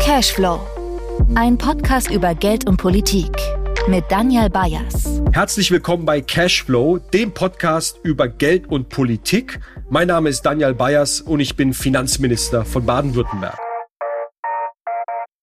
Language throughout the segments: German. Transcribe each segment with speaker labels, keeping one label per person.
Speaker 1: Cashflow. Ein Podcast über Geld und Politik mit Daniel Bayers.
Speaker 2: Herzlich willkommen bei Cashflow, dem Podcast über Geld und Politik. Mein Name ist Daniel Bayers und ich bin Finanzminister von Baden-Württemberg.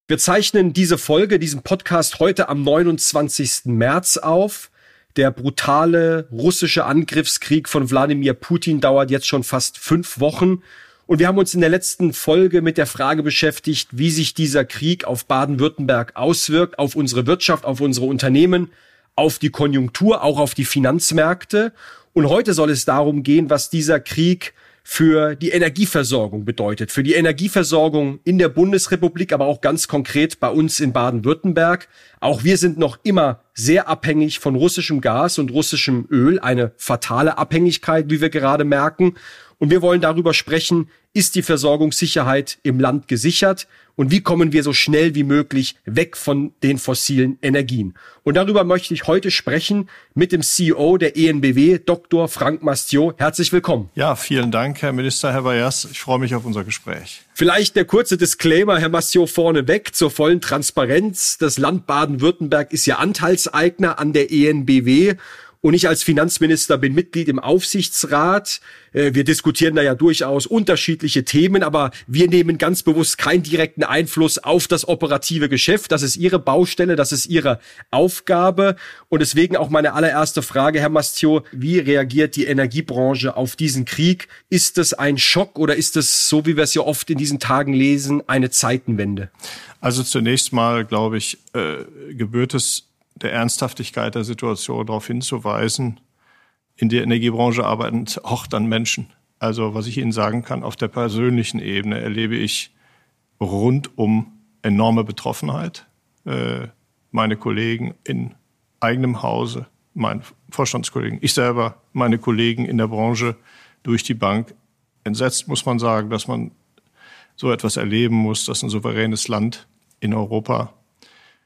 Speaker 2: Wir zeichnen diese Folge, diesen Podcast heute am 29. März auf. Der brutale russische Angriffskrieg von Wladimir Putin dauert jetzt schon fast fünf Wochen. Und wir haben uns in der letzten Folge mit der Frage beschäftigt, wie sich dieser Krieg auf Baden-Württemberg auswirkt, auf unsere Wirtschaft, auf unsere Unternehmen, auf die Konjunktur, auch auf die Finanzmärkte. Und heute soll es darum gehen, was dieser Krieg für die Energieversorgung bedeutet, für die Energieversorgung in der Bundesrepublik, aber auch ganz konkret bei uns in Baden-Württemberg. Auch wir sind noch immer sehr abhängig von russischem Gas und russischem Öl, eine fatale Abhängigkeit, wie wir gerade merken. Und wir wollen darüber sprechen, ist die Versorgungssicherheit im Land gesichert und wie kommen wir so schnell wie möglich weg von den fossilen Energien. Und darüber möchte ich heute sprechen mit dem CEO der ENBW, Dr. Frank Mastiot. Herzlich willkommen.
Speaker 3: Ja, vielen Dank, Herr Minister Herr Bayers. Ich freue mich auf unser Gespräch.
Speaker 2: Vielleicht der kurze Disclaimer, Herr Mastiot, vorneweg zur vollen Transparenz. Das Land Baden-Württemberg ist ja Anteilseigner an der ENBW und ich als Finanzminister bin Mitglied im Aufsichtsrat. Äh, wir diskutieren da ja durchaus unterschiedliche Themen, aber wir nehmen ganz bewusst keinen direkten Einfluss auf das operative Geschäft. Das ist Ihre Baustelle, das ist Ihre Aufgabe. Und deswegen auch meine allererste Frage, Herr Mastiot, wie reagiert die Energiebranche auf diesen Krieg? Ist es ein Schock oder ist es, so wie wir es ja oft in diesen Tagen lesen, eine Zeitenwende?
Speaker 3: Also zunächst mal, glaube ich, äh, gebührt es der Ernsthaftigkeit der Situation darauf hinzuweisen, in der Energiebranche arbeiten auch dann Menschen. Also was ich Ihnen sagen kann, auf der persönlichen Ebene erlebe ich rundum enorme Betroffenheit. Äh, meine Kollegen in eigenem Hause, mein Vorstandskollegen, ich selber, meine Kollegen in der Branche durch die Bank. Entsetzt muss man sagen, dass man so etwas erleben muss, dass ein souveränes Land in Europa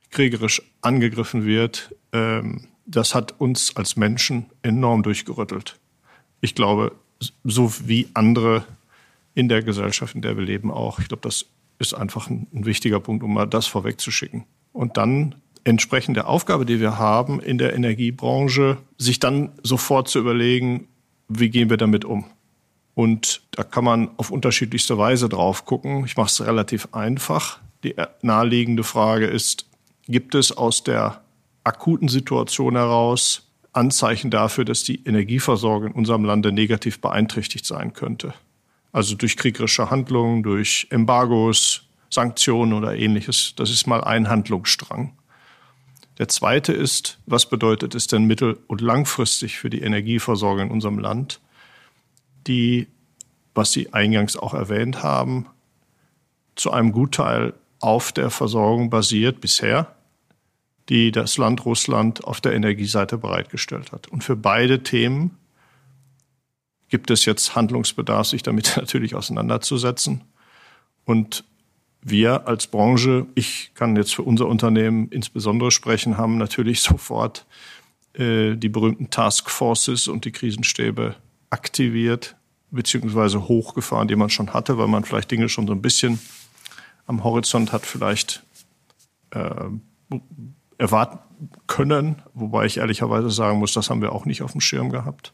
Speaker 3: kriegerisch angegriffen wird, das hat uns als Menschen enorm durchgerüttelt. Ich glaube, so wie andere in der Gesellschaft, in der wir leben, auch. Ich glaube, das ist einfach ein, ein wichtiger Punkt, um mal das vorwegzuschicken. Und dann entsprechend der Aufgabe, die wir haben in der Energiebranche, sich dann sofort zu überlegen, wie gehen wir damit um? Und da kann man auf unterschiedlichste Weise drauf gucken. Ich mache es relativ einfach. Die naheliegende Frage ist, gibt es aus der akuten Situation heraus Anzeichen dafür, dass die Energieversorgung in unserem Lande negativ beeinträchtigt sein könnte. Also durch kriegerische Handlungen, durch Embargos, Sanktionen oder ähnliches. Das ist mal ein Handlungsstrang. Der zweite ist, was bedeutet es denn mittel- und langfristig für die Energieversorgung in unserem Land, die, was Sie eingangs auch erwähnt haben, zu einem Gutteil auf der Versorgung basiert bisher die das Land Russland auf der Energieseite bereitgestellt hat. Und für beide Themen gibt es jetzt Handlungsbedarf, sich damit natürlich auseinanderzusetzen. Und wir als Branche, ich kann jetzt für unser Unternehmen insbesondere sprechen, haben natürlich sofort äh, die berühmten Taskforces und die Krisenstäbe aktiviert beziehungsweise hochgefahren, die man schon hatte, weil man vielleicht Dinge schon so ein bisschen am Horizont hat, vielleicht äh, erwarten können, wobei ich ehrlicherweise sagen muss, das haben wir auch nicht auf dem Schirm gehabt.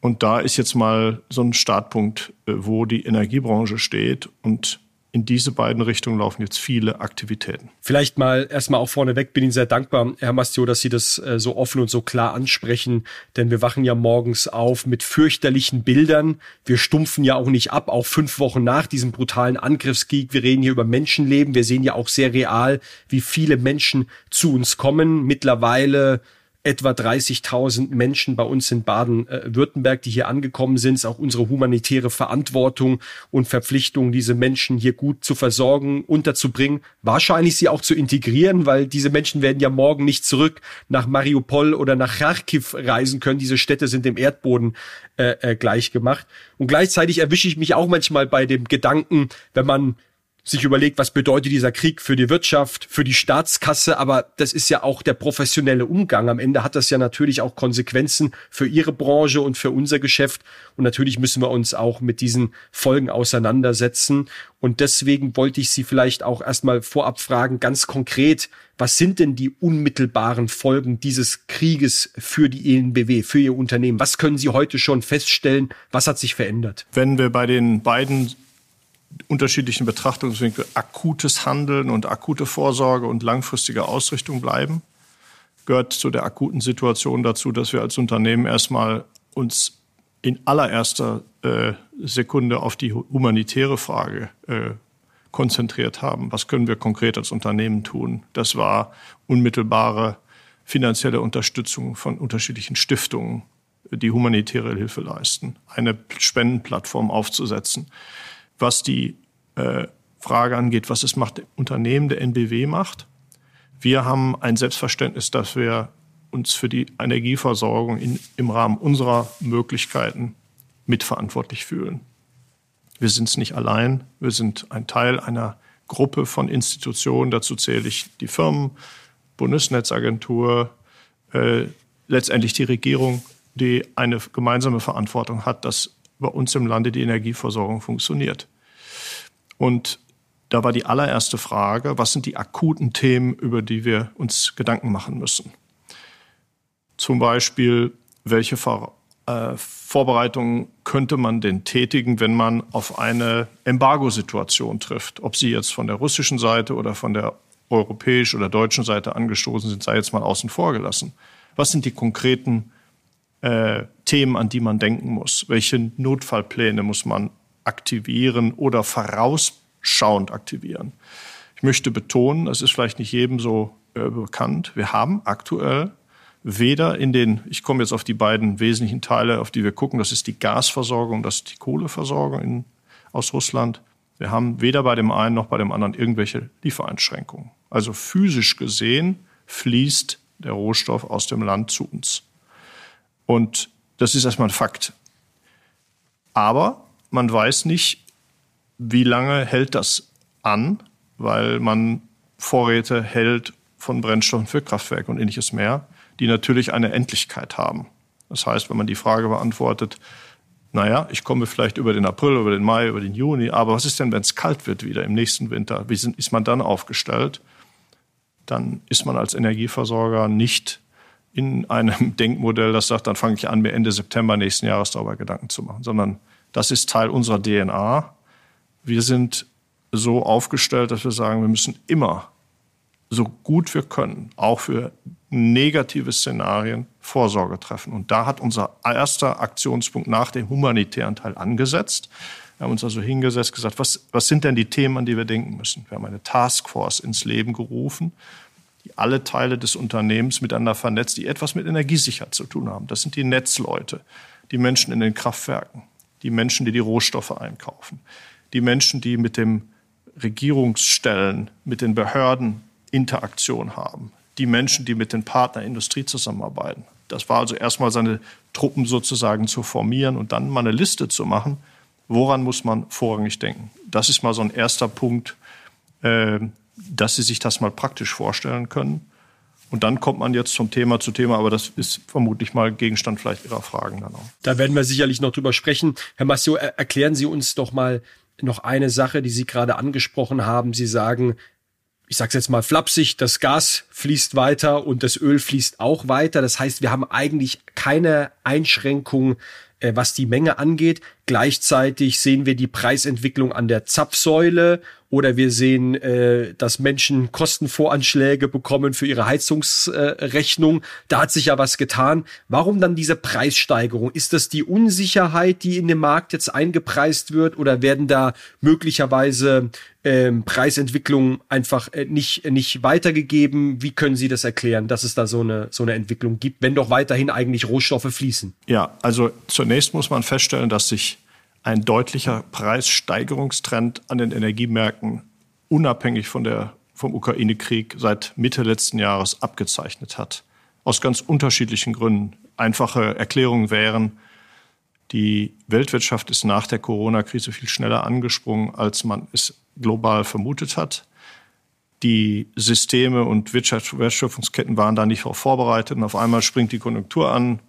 Speaker 3: Und da ist jetzt mal so ein Startpunkt, äh, wo die Energiebranche steht und in diese beiden Richtungen laufen jetzt viele Aktivitäten.
Speaker 2: Vielleicht mal erstmal auch vorneweg bin Ihnen sehr dankbar, Herr Mastio, dass Sie das äh, so offen und so klar ansprechen, denn wir wachen ja morgens auf mit fürchterlichen Bildern. Wir stumpfen ja auch nicht ab, auch fünf Wochen nach diesem brutalen Angriffskrieg. Wir reden hier über Menschenleben. Wir sehen ja auch sehr real, wie viele Menschen zu uns kommen. Mittlerweile etwa 30.000 Menschen bei uns in Baden-Württemberg, die hier angekommen sind. Es ist auch unsere humanitäre Verantwortung und Verpflichtung, diese Menschen hier gut zu versorgen, unterzubringen, wahrscheinlich sie auch zu integrieren, weil diese Menschen werden ja morgen nicht zurück nach Mariupol oder nach Kharkiv reisen können. Diese Städte sind dem Erdboden äh, äh, gleich gemacht. Und gleichzeitig erwische ich mich auch manchmal bei dem Gedanken, wenn man sich überlegt, was bedeutet dieser Krieg für die Wirtschaft, für die Staatskasse, aber das ist ja auch der professionelle Umgang. Am Ende hat das ja natürlich auch Konsequenzen für Ihre Branche und für unser Geschäft. Und natürlich müssen wir uns auch mit diesen Folgen auseinandersetzen. Und deswegen wollte ich Sie vielleicht auch erstmal vorab fragen, ganz konkret, was sind denn die unmittelbaren Folgen dieses Krieges für die ENBW, für Ihr Unternehmen? Was können Sie heute schon feststellen? Was hat sich verändert?
Speaker 3: Wenn wir bei den beiden unterschiedlichen Betrachtungswinkeln akutes Handeln und akute Vorsorge und langfristige Ausrichtung bleiben, gehört zu der akuten Situation dazu, dass wir als Unternehmen erstmal uns in allererster äh, Sekunde auf die humanitäre Frage äh, konzentriert haben. Was können wir konkret als Unternehmen tun? Das war unmittelbare finanzielle Unterstützung von unterschiedlichen Stiftungen, die humanitäre Hilfe leisten, eine Spendenplattform aufzusetzen was die äh, Frage angeht, was es macht, Unternehmen der NBW macht. Wir haben ein Selbstverständnis, dass wir uns für die Energieversorgung in, im Rahmen unserer Möglichkeiten mitverantwortlich fühlen. Wir sind es nicht allein, wir sind ein Teil einer Gruppe von Institutionen, dazu zähle ich die Firmen, Bundesnetzagentur, äh, letztendlich die Regierung, die eine gemeinsame Verantwortung hat, dass bei uns im Lande die Energieversorgung funktioniert. Und da war die allererste Frage, was sind die akuten Themen, über die wir uns Gedanken machen müssen? Zum Beispiel, welche Ver äh, Vorbereitungen könnte man denn tätigen, wenn man auf eine Embargo-Situation trifft? Ob sie jetzt von der russischen Seite oder von der europäischen oder deutschen Seite angestoßen sind, sei jetzt mal außen vor gelassen. Was sind die konkreten äh, Themen, an die man denken muss? Welche Notfallpläne muss man aktivieren oder vorausschauend aktivieren? Ich möchte betonen, das ist vielleicht nicht jedem so äh, bekannt, wir haben aktuell weder in den, ich komme jetzt auf die beiden wesentlichen Teile, auf die wir gucken, das ist die Gasversorgung, das ist die Kohleversorgung in, aus Russland. Wir haben weder bei dem einen noch bei dem anderen irgendwelche Liefereinschränkungen. Also physisch gesehen fließt der Rohstoff aus dem Land zu uns. Und das ist erstmal ein Fakt. Aber man weiß nicht, wie lange hält das an, weil man Vorräte hält von Brennstoffen für Kraftwerke und ähnliches mehr, die natürlich eine Endlichkeit haben. Das heißt, wenn man die Frage beantwortet, naja, ich komme vielleicht über den April, über den Mai, über den Juni, aber was ist denn, wenn es kalt wird wieder im nächsten Winter? Wie sind, ist man dann aufgestellt? Dann ist man als Energieversorger nicht in einem Denkmodell, das sagt, dann fange ich an, mir Ende September nächsten Jahres darüber Gedanken zu machen, sondern das ist Teil unserer DNA. Wir sind so aufgestellt, dass wir sagen, wir müssen immer so gut wir können, auch für negative Szenarien Vorsorge treffen. Und da hat unser erster Aktionspunkt nach dem humanitären Teil angesetzt. Wir haben uns also hingesetzt, gesagt, was, was sind denn die Themen, an die wir denken müssen? Wir haben eine Taskforce ins Leben gerufen alle Teile des Unternehmens miteinander vernetzt, die etwas mit Energiesicherheit zu tun haben. Das sind die Netzleute, die Menschen in den Kraftwerken, die Menschen, die die Rohstoffe einkaufen, die Menschen, die mit dem Regierungsstellen, mit den Behörden Interaktion haben, die Menschen, die mit den Partnern Industrie zusammenarbeiten. Das war also erstmal seine Truppen sozusagen zu formieren und dann mal eine Liste zu machen, woran muss man vorrangig denken. Das ist mal so ein erster Punkt, äh, dass Sie sich das mal praktisch vorstellen können. Und dann kommt man jetzt zum Thema zu Thema, aber das ist vermutlich mal Gegenstand vielleicht Ihrer Fragen dann auch.
Speaker 2: Da werden wir sicherlich noch drüber sprechen. Herr Massio, erklären Sie uns doch mal noch eine Sache, die Sie gerade angesprochen haben. Sie sagen, ich sage jetzt mal flapsig, das Gas fließt weiter und das Öl fließt auch weiter. Das heißt, wir haben eigentlich keine Einschränkung äh, was die Menge angeht. Gleichzeitig sehen wir die Preisentwicklung an der Zapfsäule oder wir sehen, äh, dass Menschen Kostenvoranschläge bekommen für ihre Heizungsrechnung. Äh, da hat sich ja was getan. Warum dann diese Preissteigerung? Ist das die Unsicherheit, die in dem Markt jetzt eingepreist wird oder werden da möglicherweise ähm, Preisentwicklungen einfach äh, nicht, nicht weitergegeben? Wie können Sie das erklären, dass es da so eine, so eine Entwicklung gibt, wenn doch weiterhin eigentlich Rohstoffe fließen?
Speaker 3: Ja, also zunächst muss man feststellen, dass sich ein deutlicher Preissteigerungstrend an den Energiemärkten unabhängig von der, vom Ukraine-Krieg seit Mitte letzten Jahres abgezeichnet hat. Aus ganz unterschiedlichen Gründen. Einfache Erklärungen wären, die Weltwirtschaft ist nach der Corona-Krise viel schneller angesprungen, als man es global vermutet hat. Die Systeme und Wertschöpfungsketten waren da nicht darauf vorbereitet und auf einmal springt die Konjunktur an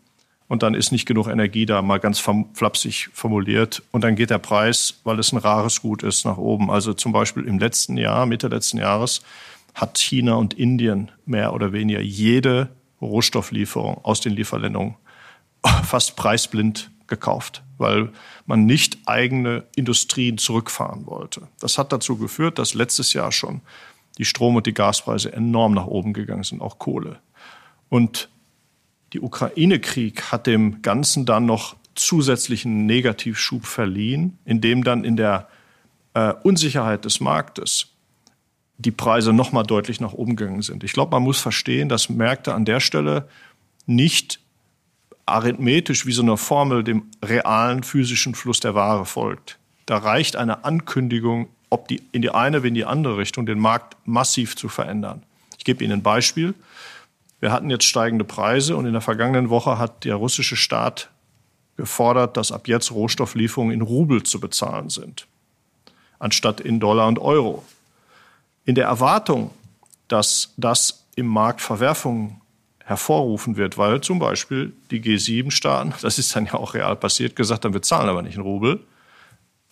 Speaker 3: und dann ist nicht genug Energie da, mal ganz flapsig formuliert. Und dann geht der Preis, weil es ein rares Gut ist, nach oben. Also zum Beispiel im letzten Jahr, Mitte letzten Jahres, hat China und Indien mehr oder weniger jede Rohstofflieferung aus den Lieferländern fast preisblind gekauft, weil man nicht eigene Industrien zurückfahren wollte. Das hat dazu geführt, dass letztes Jahr schon die Strom- und die Gaspreise enorm nach oben gegangen sind, auch Kohle. Und die Ukraine-Krieg hat dem Ganzen dann noch zusätzlichen Negativschub verliehen, indem dann in der äh, Unsicherheit des Marktes die Preise noch mal deutlich nach oben gegangen sind. Ich glaube, man muss verstehen, dass Märkte an der Stelle nicht arithmetisch wie so eine Formel dem realen physischen Fluss der Ware folgt. Da reicht eine Ankündigung, ob die in die eine wie in die andere Richtung den Markt massiv zu verändern. Ich gebe Ihnen ein Beispiel. Wir hatten jetzt steigende Preise und in der vergangenen Woche hat der russische Staat gefordert, dass ab jetzt Rohstofflieferungen in Rubel zu bezahlen sind, anstatt in Dollar und Euro. In der Erwartung, dass das im Markt Verwerfungen hervorrufen wird, weil zum Beispiel die G7-Staaten, das ist dann ja auch real passiert, gesagt haben, wir zahlen aber nicht in Rubel.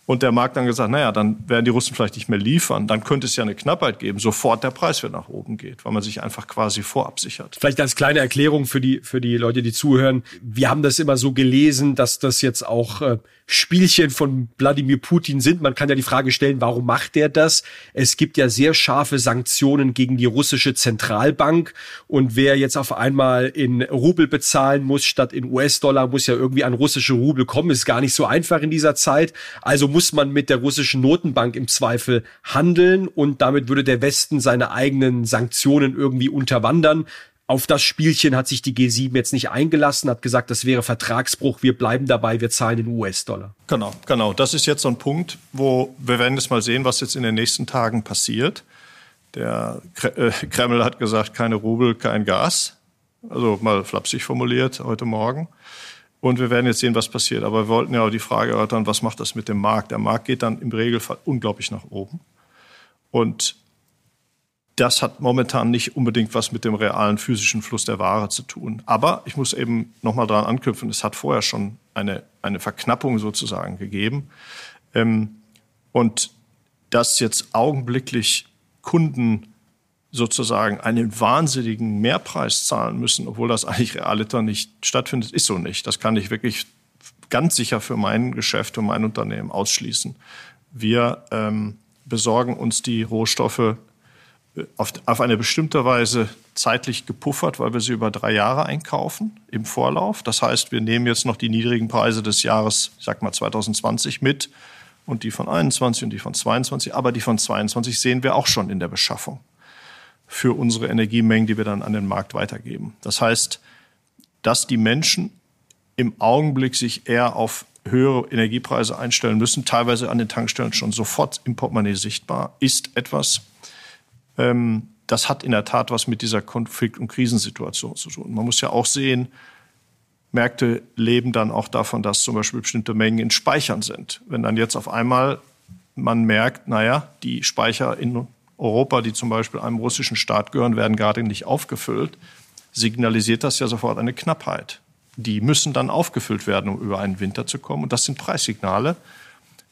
Speaker 3: Und der Markt dann gesagt, naja, dann werden die Russen vielleicht nicht mehr liefern. Dann könnte es ja eine Knappheit geben, sofort der Preis wieder nach oben geht, weil man sich einfach quasi vorab sichert.
Speaker 2: Vielleicht als kleine Erklärung für die, für die Leute, die zuhören. Wir haben das immer so gelesen, dass das jetzt auch äh, Spielchen von Wladimir Putin sind. Man kann ja die Frage stellen, warum macht er das? Es gibt ja sehr scharfe Sanktionen gegen die russische Zentralbank. Und wer jetzt auf einmal in Rubel bezahlen muss statt in US-Dollar, muss ja irgendwie an russische Rubel kommen. Ist gar nicht so einfach in dieser Zeit. Also muss man mit der russischen Notenbank im Zweifel handeln und damit würde der Westen seine eigenen Sanktionen irgendwie unterwandern auf das Spielchen hat sich die G7 jetzt nicht eingelassen, hat gesagt, das wäre Vertragsbruch, wir bleiben dabei, wir zahlen in US-Dollar.
Speaker 3: Genau, genau. Das ist jetzt so ein Punkt, wo wir werden jetzt mal sehen, was jetzt in den nächsten Tagen passiert. Der äh, Kreml hat gesagt, keine Rubel, kein Gas. Also mal flapsig formuliert heute Morgen. Und wir werden jetzt sehen, was passiert. Aber wir wollten ja auch die Frage erörtern, was macht das mit dem Markt? Der Markt geht dann im Regelfall unglaublich nach oben. Und das hat momentan nicht unbedingt was mit dem realen physischen Fluss der Ware zu tun. Aber ich muss eben nochmal dran anknüpfen, es hat vorher schon eine, eine Verknappung sozusagen gegeben. Ähm, und dass jetzt augenblicklich Kunden sozusagen einen wahnsinnigen Mehrpreis zahlen müssen, obwohl das eigentlich realiter nicht stattfindet, ist so nicht. Das kann ich wirklich ganz sicher für mein Geschäft und mein Unternehmen ausschließen. Wir ähm, besorgen uns die Rohstoffe auf, auf eine bestimmte Weise zeitlich gepuffert, weil wir sie über drei Jahre einkaufen im Vorlauf. Das heißt, wir nehmen jetzt noch die niedrigen Preise des Jahres, ich sag mal 2020 mit und die von 21 und die von 22, aber die von 22 sehen wir auch schon in der Beschaffung für unsere Energiemengen, die wir dann an den Markt weitergeben. Das heißt, dass die Menschen im Augenblick sich eher auf höhere Energiepreise einstellen müssen, teilweise an den Tankstellen schon sofort im Portemonnaie sichtbar, ist etwas, ähm, das hat in der Tat was mit dieser Konflikt- und Krisensituation zu tun. Man muss ja auch sehen, Märkte leben dann auch davon, dass zum Beispiel bestimmte Mengen in Speichern sind. Wenn dann jetzt auf einmal man merkt, naja, die Speicher in Europa, die zum Beispiel einem russischen Staat gehören, werden gerade nicht aufgefüllt, signalisiert das ja sofort eine Knappheit. Die müssen dann aufgefüllt werden, um über einen Winter zu kommen. Und das sind Preissignale,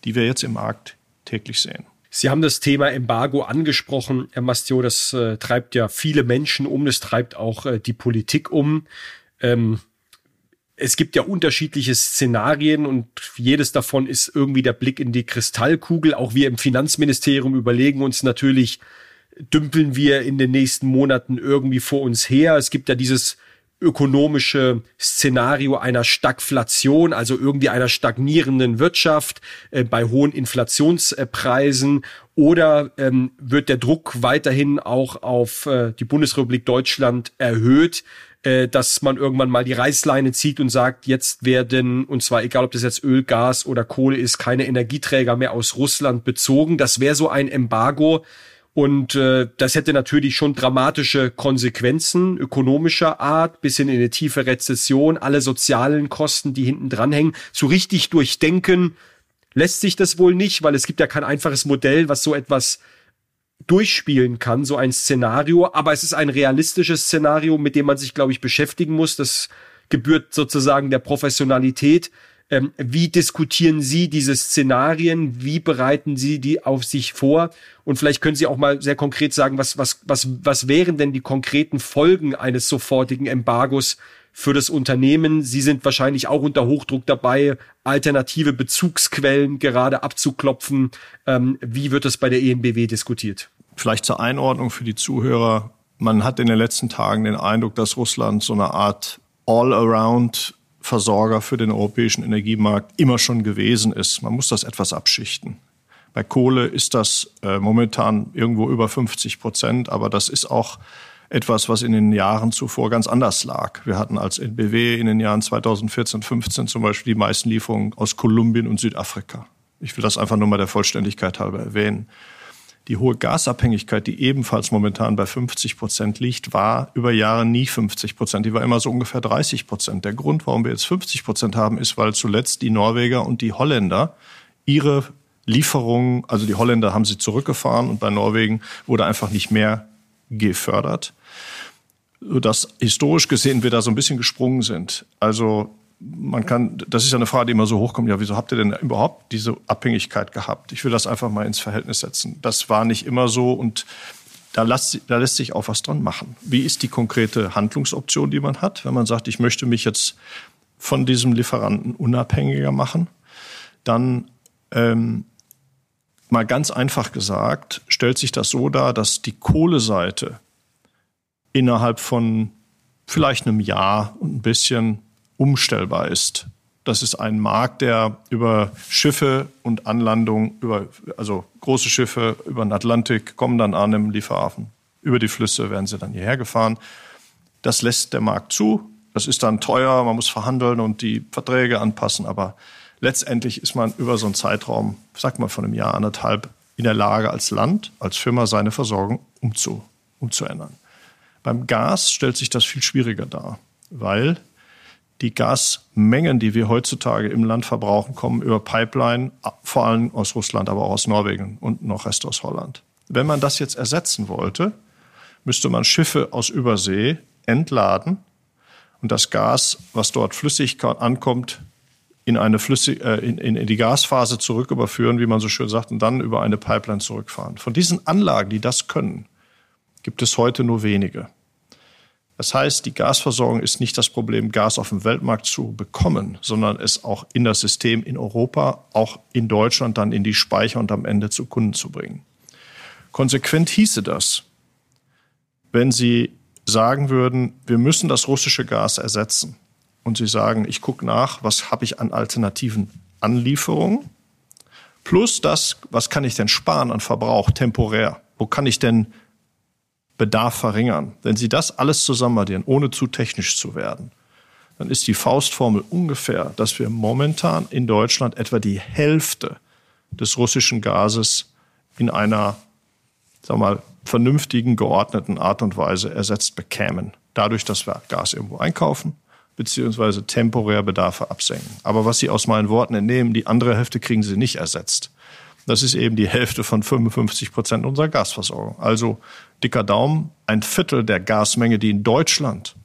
Speaker 3: die wir jetzt im Markt täglich sehen.
Speaker 2: Sie haben das Thema Embargo angesprochen, Herr Mastio. Das äh, treibt ja viele Menschen um, das treibt auch äh, die Politik um. Ähm, es gibt ja unterschiedliche Szenarien und jedes davon ist irgendwie der Blick in die Kristallkugel. Auch wir im Finanzministerium überlegen uns natürlich, dümpeln wir in den nächsten Monaten irgendwie vor uns her. Es gibt ja dieses ökonomische Szenario einer Stagflation, also irgendwie einer stagnierenden Wirtschaft äh, bei hohen Inflationspreisen oder ähm, wird der Druck weiterhin auch auf äh, die Bundesrepublik Deutschland erhöht, äh, dass man irgendwann mal die Reißleine zieht und sagt, jetzt werden, und zwar egal ob das jetzt Öl, Gas oder Kohle ist, keine Energieträger mehr aus Russland bezogen. Das wäre so ein Embargo, und äh, das hätte natürlich schon dramatische Konsequenzen ökonomischer Art, bis hin in eine tiefe Rezession, alle sozialen Kosten, die hinten dranhängen. So richtig durchdenken lässt sich das wohl nicht, weil es gibt ja kein einfaches Modell, was so etwas durchspielen kann, so ein Szenario. Aber es ist ein realistisches Szenario, mit dem man sich, glaube ich, beschäftigen muss. Das gebührt sozusagen der Professionalität. Ähm, wie diskutieren Sie diese Szenarien? Wie bereiten Sie die auf sich vor? Und vielleicht können Sie auch mal sehr konkret sagen, was, was, was, was wären denn die konkreten Folgen eines sofortigen Embargos für das Unternehmen? Sie sind wahrscheinlich auch unter Hochdruck dabei, alternative Bezugsquellen gerade abzuklopfen. Ähm, wie wird das bei der ENBW diskutiert?
Speaker 3: Vielleicht zur Einordnung für die Zuhörer. Man hat in den letzten Tagen den Eindruck, dass Russland so eine Art All-Around Versorger für den europäischen Energiemarkt immer schon gewesen ist. Man muss das etwas abschichten. Bei Kohle ist das äh, momentan irgendwo über 50 Prozent, aber das ist auch etwas, was in den Jahren zuvor ganz anders lag. Wir hatten als NBW in den Jahren 2014, 15 zum Beispiel die meisten Lieferungen aus Kolumbien und Südafrika. Ich will das einfach nur mal der Vollständigkeit halber erwähnen. Die hohe Gasabhängigkeit, die ebenfalls momentan bei 50 Prozent liegt, war über Jahre nie 50 Prozent. Die war immer so ungefähr 30 Prozent. Der Grund, warum wir jetzt 50 Prozent haben, ist, weil zuletzt die Norweger und die Holländer ihre Lieferungen, also die Holländer haben sie zurückgefahren und bei Norwegen wurde einfach nicht mehr gefördert, sodass historisch gesehen wir da so ein bisschen gesprungen sind. Also man kann, das ist ja eine Frage, die immer so hochkommt, ja, wieso habt ihr denn überhaupt diese Abhängigkeit gehabt? Ich will das einfach mal ins Verhältnis setzen. Das war nicht immer so und da lässt, da lässt sich auch was dran machen. Wie ist die konkrete Handlungsoption, die man hat, wenn man sagt, ich möchte mich jetzt von diesem Lieferanten unabhängiger machen? Dann ähm, mal ganz einfach gesagt, stellt sich das so dar, dass die Kohleseite innerhalb von vielleicht einem Jahr und ein bisschen umstellbar ist. Das ist ein Markt, der über Schiffe und Anlandung, über, also große Schiffe über den Atlantik kommen dann an im Lieferhafen. Über die Flüsse werden sie dann hierher gefahren. Das lässt der Markt zu. Das ist dann teuer, man muss verhandeln und die Verträge anpassen. Aber letztendlich ist man über so einen Zeitraum, sag mal von einem Jahr, anderthalb, in der Lage, als Land, als Firma seine Versorgung umzu, umzuändern. Beim Gas stellt sich das viel schwieriger dar, weil die Gasmengen, die wir heutzutage im Land verbrauchen, kommen über Pipeline, vor allem aus Russland, aber auch aus Norwegen und noch Rest aus Holland. Wenn man das jetzt ersetzen wollte, müsste man Schiffe aus Übersee entladen und das Gas, was dort flüssig ankommt, in eine Flüssig, äh, in, in die Gasphase zurück überführen, wie man so schön sagt, und dann über eine Pipeline zurückfahren. Von diesen Anlagen, die das können, gibt es heute nur wenige. Das heißt, die Gasversorgung ist nicht das Problem, Gas auf dem Weltmarkt zu bekommen, sondern es auch in das System in Europa, auch in Deutschland dann in die Speicher und am Ende zu Kunden zu bringen. Konsequent hieße das, wenn Sie sagen würden, wir müssen das russische Gas ersetzen. Und Sie sagen, ich gucke nach, was habe ich an alternativen Anlieferungen, plus das, was kann ich denn sparen an Verbrauch temporär, wo kann ich denn Bedarf verringern. Wenn Sie das alles zusammenaddieren, ohne zu technisch zu werden, dann ist die Faustformel ungefähr, dass wir momentan in Deutschland etwa die Hälfte des russischen Gases in einer, sag mal, vernünftigen, geordneten Art und Weise ersetzt bekämen. Dadurch, dass wir Gas irgendwo einkaufen, beziehungsweise temporär Bedarfe absenken. Aber was Sie aus meinen Worten entnehmen, die andere Hälfte kriegen Sie nicht ersetzt. Das ist eben die Hälfte von 55 Prozent unserer Gasversorgung. Also dicker Daumen, ein Viertel der Gasmenge, die in Deutschland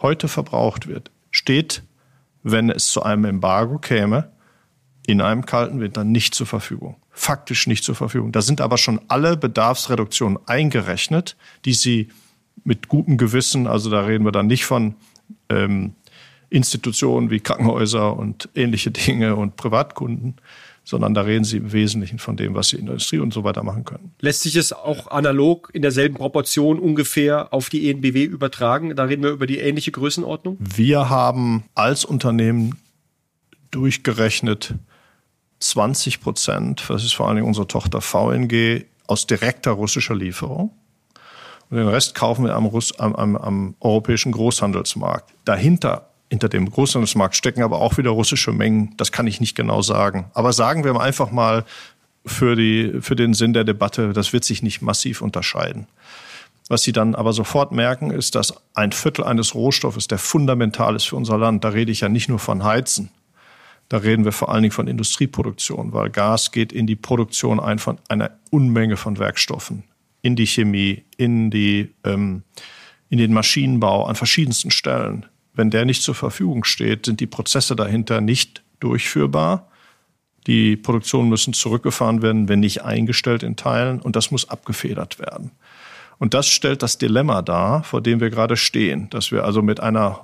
Speaker 3: heute verbraucht wird, steht, wenn es zu einem Embargo käme, in einem kalten Winter nicht zur Verfügung. Faktisch nicht zur Verfügung. Da sind aber schon alle Bedarfsreduktionen eingerechnet, die Sie mit gutem Gewissen, also da reden wir dann nicht von ähm, Institutionen wie Krankenhäuser und ähnliche Dinge und Privatkunden, sondern da reden sie im Wesentlichen von dem, was sie in der Industrie und so weiter machen können.
Speaker 2: Lässt sich es auch analog in derselben Proportion ungefähr auf die ENBW übertragen? Da reden wir über die ähnliche Größenordnung?
Speaker 3: Wir haben als Unternehmen durchgerechnet 20 Prozent, das ist vor allen Dingen unsere Tochter VNG, aus direkter russischer Lieferung. Und den Rest kaufen wir am, Russ, am, am, am europäischen Großhandelsmarkt. Dahinter hinter dem Großhandelsmarkt stecken aber auch wieder russische Mengen. Das kann ich nicht genau sagen. Aber sagen wir einfach mal für, die, für den Sinn der Debatte, das wird sich nicht massiv unterscheiden. Was Sie dann aber sofort merken, ist, dass ein Viertel eines Rohstoffes, der fundamental ist für unser Land, da rede ich ja nicht nur von Heizen, Da reden wir vor allen Dingen von Industrieproduktion, weil Gas geht in die Produktion ein von einer Unmenge von Werkstoffen, in die Chemie, in, die, ähm, in den Maschinenbau an verschiedensten Stellen. Wenn der nicht zur Verfügung steht, sind die Prozesse dahinter nicht durchführbar. Die Produktionen müssen zurückgefahren werden, wenn nicht eingestellt in Teilen, und das muss abgefedert werden. Und das stellt das Dilemma dar, vor dem wir gerade stehen, dass wir also mit einer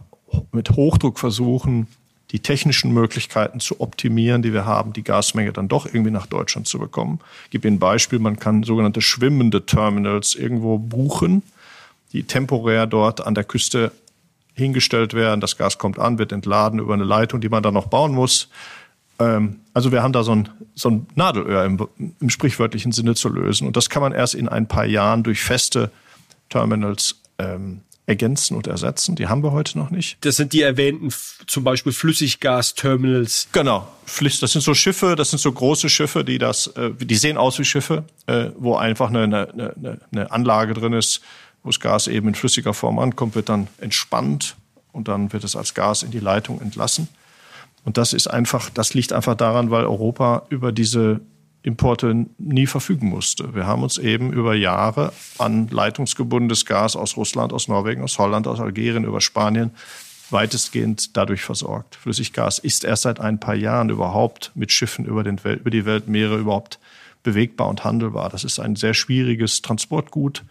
Speaker 3: mit Hochdruck versuchen, die technischen Möglichkeiten zu optimieren, die wir haben, die Gasmenge dann doch irgendwie nach Deutschland zu bekommen. Ich gebe Ihnen ein Beispiel, man kann sogenannte schwimmende Terminals irgendwo buchen, die temporär dort an der Küste hingestellt werden. Das Gas kommt an, wird entladen über eine Leitung, die man dann noch bauen muss. Ähm, also wir haben da so ein, so ein Nadelöhr im, im sprichwörtlichen Sinne zu lösen. Und das kann man erst in ein paar Jahren durch feste Terminals ähm, ergänzen und ersetzen. Die haben wir heute noch nicht.
Speaker 2: Das sind die erwähnten zum Beispiel Flüssiggasterminals.
Speaker 3: Genau, das sind so Schiffe, das sind so große Schiffe, die das, äh, die sehen aus wie Schiffe, äh, wo einfach eine, eine, eine, eine Anlage drin ist, wo das Gas eben in flüssiger Form ankommt, wird dann entspannt und dann wird es als Gas in die Leitung entlassen. Und das ist einfach, das liegt einfach daran, weil Europa über diese Importe nie verfügen musste. Wir haben uns eben über Jahre an leitungsgebundenes Gas aus Russland, aus Norwegen, aus Holland, aus Algerien, über Spanien weitestgehend dadurch versorgt. Flüssiggas ist erst seit ein paar Jahren überhaupt mit Schiffen über, Welt, über die Weltmeere überhaupt bewegbar und handelbar. Das ist ein sehr schwieriges Transportgut.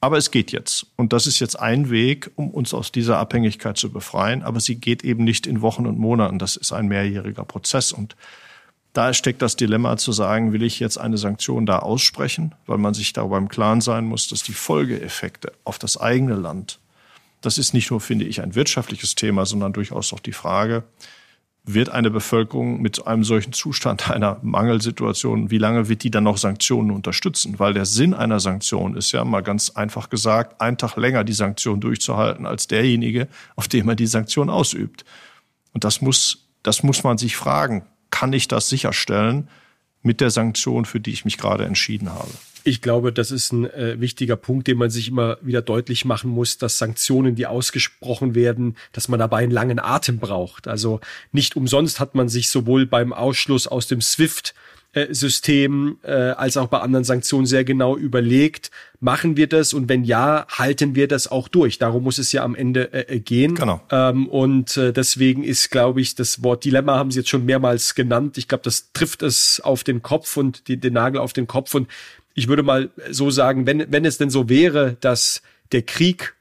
Speaker 3: Aber es geht jetzt. Und das ist jetzt ein Weg, um uns aus dieser Abhängigkeit zu befreien. Aber sie geht eben nicht in Wochen und Monaten. Das ist ein mehrjähriger Prozess. Und da steckt das Dilemma zu sagen, will ich jetzt eine Sanktion da aussprechen, weil man sich darüber im Klaren sein muss, dass die Folgeeffekte auf das eigene Land, das ist nicht nur, finde ich, ein wirtschaftliches Thema, sondern durchaus auch die Frage, wird eine Bevölkerung mit einem solchen Zustand einer Mangelsituation, wie lange wird die dann noch Sanktionen unterstützen? Weil der Sinn einer Sanktion ist ja mal ganz einfach gesagt, einen Tag länger die Sanktion durchzuhalten als derjenige, auf dem er die Sanktion ausübt. Und das muss, das muss man sich fragen kann ich das sicherstellen mit der Sanktion, für die ich mich gerade entschieden habe?
Speaker 2: Ich glaube, das ist ein äh, wichtiger Punkt, den man sich immer wieder deutlich machen muss, dass Sanktionen, die ausgesprochen werden, dass man dabei einen langen Atem braucht. Also nicht umsonst hat man sich sowohl beim Ausschluss aus dem SWIFT äh, System äh, als auch bei anderen Sanktionen sehr genau überlegt, machen wir das und wenn ja, halten wir das auch durch. Darum muss es ja am Ende äh, äh gehen. Genau. Ähm, und äh, deswegen ist, glaube ich, das Wort Dilemma haben Sie jetzt schon mehrmals genannt. Ich glaube, das trifft es auf den Kopf und die, den Nagel auf den Kopf. Und ich würde mal so sagen, wenn, wenn es denn so wäre, dass der Krieg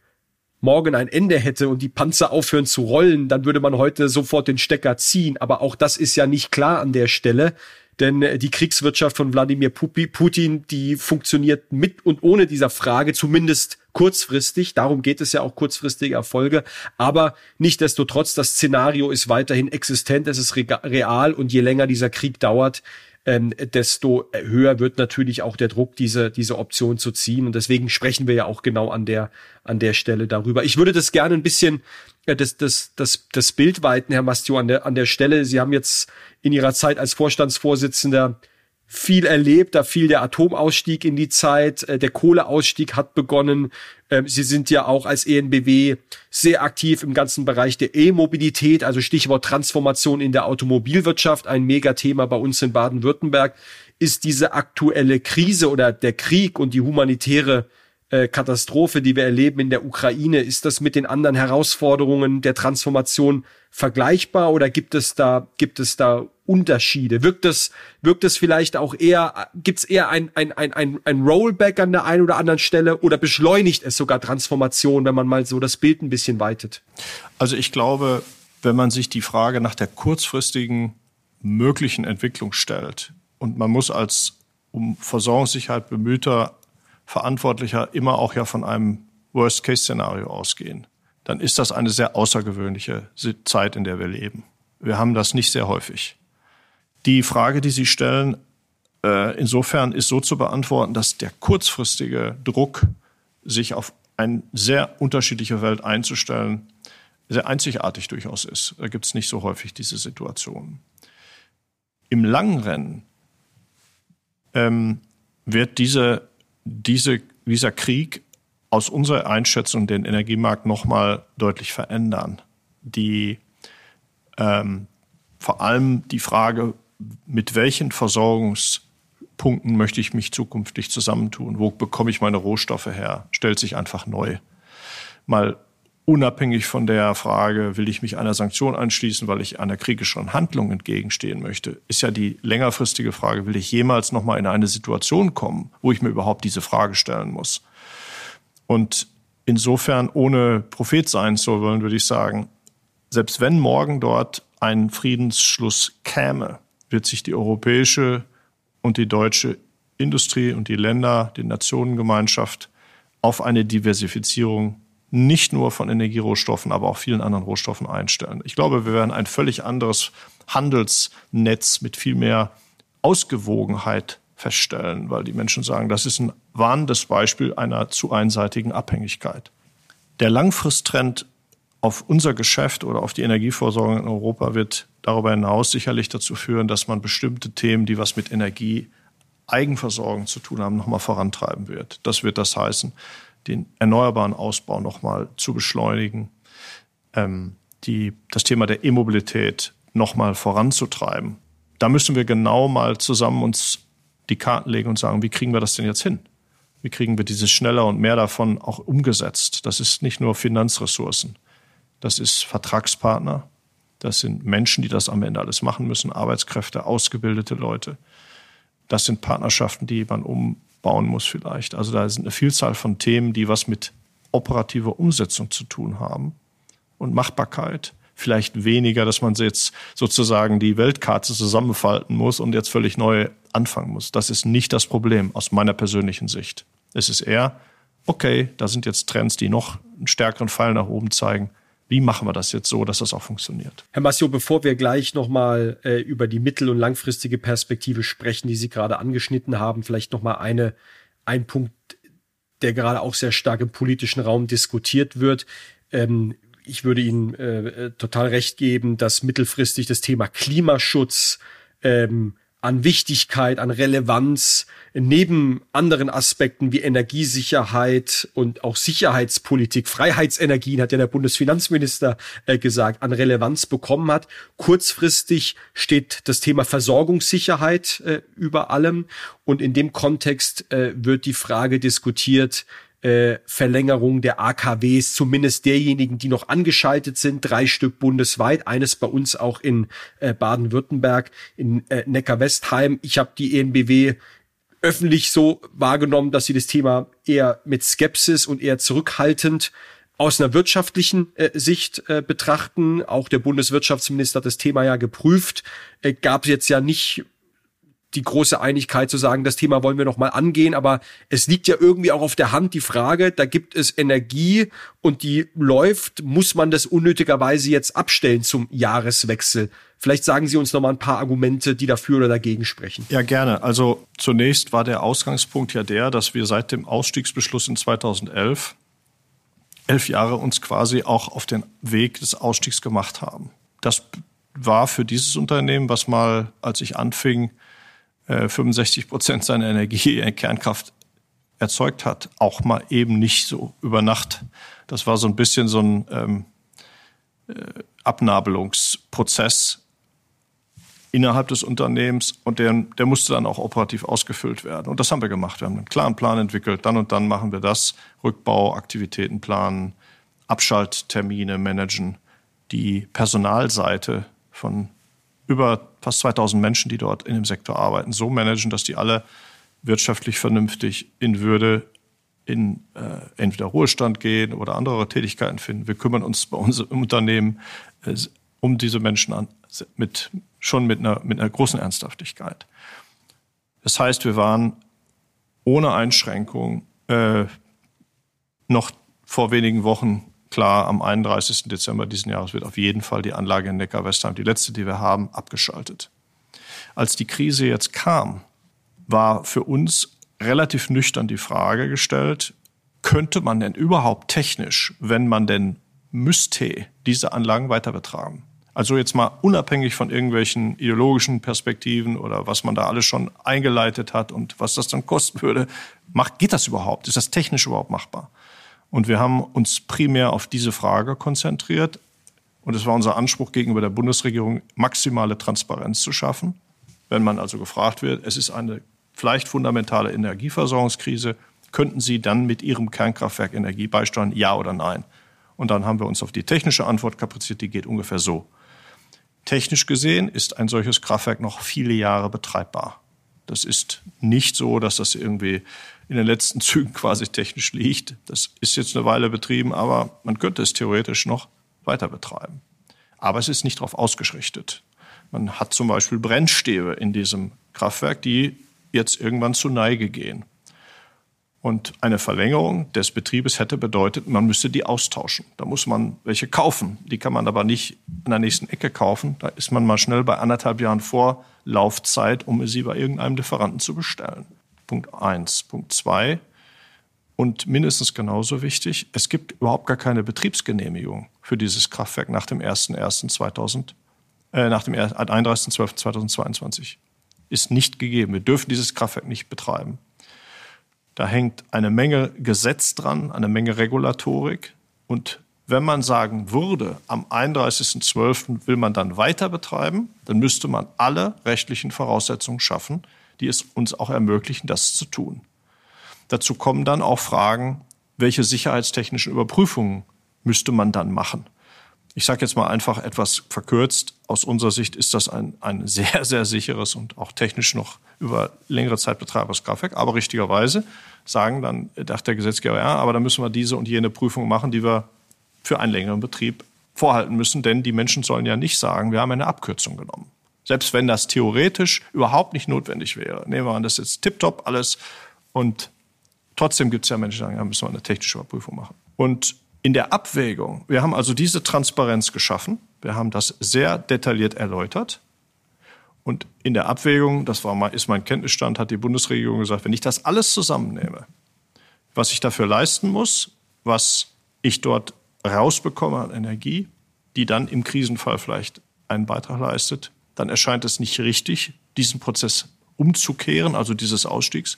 Speaker 2: morgen ein Ende hätte und die Panzer aufhören zu rollen, dann würde man heute sofort den Stecker ziehen. Aber auch das ist ja nicht klar an der Stelle. Denn äh, die Kriegswirtschaft von Wladimir Putin, die funktioniert mit und ohne dieser Frage, zumindest kurzfristig. Darum geht es ja auch kurzfristige Erfolge. Aber nichtdestotrotz, das Szenario ist weiterhin existent, es ist real und je länger dieser Krieg dauert, ähm, desto höher wird natürlich auch der Druck, diese, diese Option zu ziehen. Und deswegen sprechen wir ja auch genau an der, an der Stelle darüber. Ich würde das gerne ein bisschen, äh, das, das, das, das Bild weiten, Herr Mastio, an der, an der Stelle. Sie haben jetzt in Ihrer Zeit als Vorstandsvorsitzender viel erlebt. Da fiel der Atomausstieg in die Zeit, äh, der Kohleausstieg hat begonnen. Ähm, Sie sind ja auch als ENBW sehr aktiv im ganzen Bereich der E-Mobilität, also Stichwort Transformation in der Automobilwirtschaft, ein Megathema bei uns in Baden-Württemberg. Ist diese aktuelle Krise oder der Krieg und die humanitäre äh, Katastrophe, die wir erleben in der Ukraine, ist das mit den anderen Herausforderungen der Transformation vergleichbar oder gibt es da, gibt es da Unterschiede? Wirkt es, wirkt es vielleicht auch eher, gibt es eher ein, ein, ein, ein, ein Rollback an der einen oder anderen Stelle oder beschleunigt es sogar Transformation, wenn man mal so das Bild ein bisschen weitet?
Speaker 3: Also ich glaube, wenn man sich die Frage nach der kurzfristigen möglichen Entwicklung stellt und man muss als um Versorgungssicherheit bemühter Verantwortlicher immer auch ja von einem Worst-Case-Szenario ausgehen, dann ist das eine sehr außergewöhnliche Zeit, in der wir leben. Wir haben das nicht sehr häufig. Die Frage, die Sie stellen, äh, insofern ist so zu beantworten, dass der kurzfristige Druck, sich auf eine sehr unterschiedliche Welt einzustellen, sehr einzigartig durchaus ist. Da gibt es nicht so häufig diese Situationen. Im langen Rennen ähm, wird diese diese, dieser Krieg aus unserer Einschätzung den Energiemarkt nochmal deutlich verändern. Die ähm, vor allem die Frage, mit welchen Versorgungspunkten möchte ich mich zukünftig zusammentun? Wo bekomme ich meine Rohstoffe her? Stellt sich einfach neu. Mal unabhängig von der Frage, will ich mich einer Sanktion anschließen, weil ich einer kriegischen Handlung entgegenstehen möchte, ist ja die längerfristige Frage, will ich jemals noch mal in eine Situation kommen, wo ich mir überhaupt diese Frage stellen muss? Und insofern, ohne Prophet sein zu wollen, würde ich sagen, selbst wenn morgen dort ein Friedensschluss käme, wird sich die europäische und die deutsche Industrie und die Länder, die Nationengemeinschaft auf eine Diversifizierung nicht nur von Energierohstoffen, aber auch vielen anderen Rohstoffen einstellen. Ich glaube, wir werden ein völlig anderes Handelsnetz mit viel mehr Ausgewogenheit feststellen, weil die Menschen sagen, das ist ein warnendes Beispiel einer zu einseitigen Abhängigkeit. Der Langfristtrend auf unser Geschäft oder auf die Energieversorgung in Europa wird darüber hinaus sicherlich dazu führen, dass man bestimmte Themen, die was mit Energie Eigenversorgung zu tun haben, nochmal vorantreiben wird. Das wird das heißen, den erneuerbaren Ausbau nochmal zu beschleunigen, ähm, die, das Thema der E-Mobilität nochmal voranzutreiben. Da müssen wir genau mal zusammen uns die Karten legen und sagen, wie kriegen wir das denn jetzt hin? Wie kriegen wir dieses schneller und mehr davon auch umgesetzt? Das ist nicht nur Finanzressourcen. Das ist Vertragspartner. Das sind Menschen, die das am Ende alles machen müssen, Arbeitskräfte, ausgebildete Leute. Das sind Partnerschaften, die man um bauen muss vielleicht. Also da sind eine Vielzahl von Themen, die was mit operativer Umsetzung zu tun haben und Machbarkeit. Vielleicht weniger, dass man jetzt sozusagen die Weltkarte zusammenfalten muss und jetzt völlig neu anfangen muss. Das ist nicht das Problem aus meiner persönlichen Sicht. Es ist eher, okay, da sind jetzt Trends, die noch einen stärkeren Pfeil nach oben zeigen. Wie machen wir das jetzt so, dass das auch funktioniert?
Speaker 2: Herr Massio, bevor wir gleich nochmal äh, über die mittel- und langfristige Perspektive sprechen, die Sie gerade angeschnitten haben, vielleicht nochmal eine, ein Punkt, der gerade auch sehr stark im politischen Raum diskutiert wird. Ähm, ich würde Ihnen äh, total recht geben, dass mittelfristig das Thema Klimaschutz ähm, an Wichtigkeit, an Relevanz, neben anderen Aspekten wie Energiesicherheit und auch Sicherheitspolitik, Freiheitsenergien, hat ja der Bundesfinanzminister äh, gesagt, an Relevanz bekommen hat. Kurzfristig steht das Thema Versorgungssicherheit äh, über allem. Und in dem Kontext äh, wird die Frage diskutiert, äh, Verlängerung der AKWs, zumindest derjenigen, die noch angeschaltet sind, drei Stück bundesweit, eines bei uns auch in äh, Baden-Württemberg, in äh, Neckar-Westheim. Ich habe die ENBW öffentlich so wahrgenommen, dass sie das Thema eher mit Skepsis und eher zurückhaltend aus einer wirtschaftlichen äh, Sicht äh, betrachten. Auch der Bundeswirtschaftsminister hat das Thema ja geprüft. Äh, gab es jetzt ja nicht die große Einigkeit zu sagen, das Thema wollen wir noch mal angehen, aber es liegt ja irgendwie auch auf der Hand die Frage, da gibt es Energie und die läuft, muss man das unnötigerweise jetzt abstellen zum Jahreswechsel? Vielleicht sagen Sie uns noch mal ein paar Argumente, die dafür oder dagegen sprechen.
Speaker 3: Ja, gerne. Also zunächst war der Ausgangspunkt ja der, dass wir seit dem Ausstiegsbeschluss in 2011 elf Jahre uns quasi auch auf den Weg des Ausstiegs gemacht haben. Das war für dieses Unternehmen, was mal, als ich anfing, 65 äh, Prozent seiner Energie in Kernkraft erzeugt hat, auch mal eben nicht so über Nacht. Das war so ein bisschen so ein ähm, äh, Abnabelungsprozess innerhalb des Unternehmens und der, der musste dann auch operativ ausgefüllt werden. Und das haben wir gemacht. Wir haben einen klaren Plan entwickelt. Dann und dann machen wir das. Rückbauaktivitäten planen, Abschalttermine managen, die Personalseite von über fast 2000 Menschen, die dort in dem Sektor arbeiten, so managen, dass die alle wirtschaftlich vernünftig in Würde in äh, entweder Ruhestand gehen oder andere Tätigkeiten finden. Wir kümmern uns bei uns im Unternehmen äh, um diese Menschen an, mit, schon mit einer, mit einer großen Ernsthaftigkeit. Das heißt, wir waren ohne Einschränkung äh, noch vor wenigen Wochen klar, am 31. Dezember diesen Jahres wird auf jeden Fall die Anlage in Neckar-Westheim, die letzte, die wir haben, abgeschaltet. Als die Krise jetzt kam, war für uns relativ nüchtern die Frage gestellt, könnte man denn überhaupt technisch, wenn man denn müsste, diese Anlagen weiter betreiben? Also jetzt mal unabhängig von irgendwelchen ideologischen Perspektiven oder was man da alles schon eingeleitet hat und was das dann kosten würde, macht, geht das überhaupt? Ist das technisch überhaupt machbar? Und wir haben uns primär auf diese Frage konzentriert Und es war unser Anspruch gegenüber der Bundesregierung, maximale Transparenz zu schaffen. Wenn man also gefragt wird, es ist eine vielleicht fundamentale Energieversorgungskrise, könnten Sie dann mit Ihrem Kernkraftwerk Energie beisteuern, ja oder nein? Und dann haben wir uns auf die technische Antwort kapaziert, die geht ungefähr so. Technisch gesehen ist ein solches Kraftwerk noch viele Jahre betreibbar. Das ist nicht so, dass das irgendwie in den letzten Zügen quasi technisch liegt. Das ist jetzt eine Weile betrieben, aber man könnte es theoretisch noch weiter betreiben. Aber es ist nicht darauf ausgerichtet. Man hat zum Beispiel Brennstäbe in diesem Kraftwerk, die jetzt irgendwann zu Neige gehen. Und eine Verlängerung des Betriebes hätte bedeutet, man müsste die austauschen. Da muss man welche kaufen. Die kann man aber nicht in der nächsten Ecke kaufen. Da ist man mal schnell bei anderthalb Jahren Vorlaufzeit, um sie bei irgendeinem Lieferanten zu bestellen. Punkt eins. Punkt zwei. Und mindestens genauso wichtig, es gibt überhaupt gar keine Betriebsgenehmigung für dieses Kraftwerk nach dem 1.1.2000, äh, nach dem 31.12.2022. Ist nicht gegeben. Wir dürfen dieses Kraftwerk nicht betreiben. Da hängt eine Menge Gesetz dran, eine Menge Regulatorik. Und wenn man sagen würde, am 31.12. will man dann weiter betreiben, dann müsste man alle rechtlichen Voraussetzungen schaffen, die es uns auch ermöglichen, das zu tun. Dazu kommen dann auch Fragen, welche sicherheitstechnischen Überprüfungen müsste man dann machen? Ich sage jetzt mal einfach etwas verkürzt. Aus unserer Sicht ist das ein, ein sehr, sehr sicheres und auch technisch noch über längere Zeit betreibendes Kraftwerk. Aber richtigerweise sagen dann, dachte der Gesetzgeber, ja, aber da müssen wir diese und jene Prüfung machen, die wir für einen längeren Betrieb vorhalten müssen. Denn die Menschen sollen ja nicht sagen, wir haben eine Abkürzung genommen. Selbst wenn das theoretisch überhaupt nicht notwendig wäre. Nehmen wir an, das ist jetzt tiptop alles. Und trotzdem gibt es ja Menschen, die sagen, ja, müssen wir eine technische Überprüfung machen. Und in der Abwägung, wir haben also diese Transparenz geschaffen. Wir haben das sehr detailliert erläutert. Und in der Abwägung, das war mal, ist mein Kenntnisstand, hat die Bundesregierung gesagt, wenn ich das alles zusammennehme, was ich dafür leisten muss, was ich dort rausbekomme an Energie, die dann im Krisenfall vielleicht einen Beitrag leistet, dann erscheint es nicht richtig, diesen Prozess umzukehren, also dieses Ausstiegs,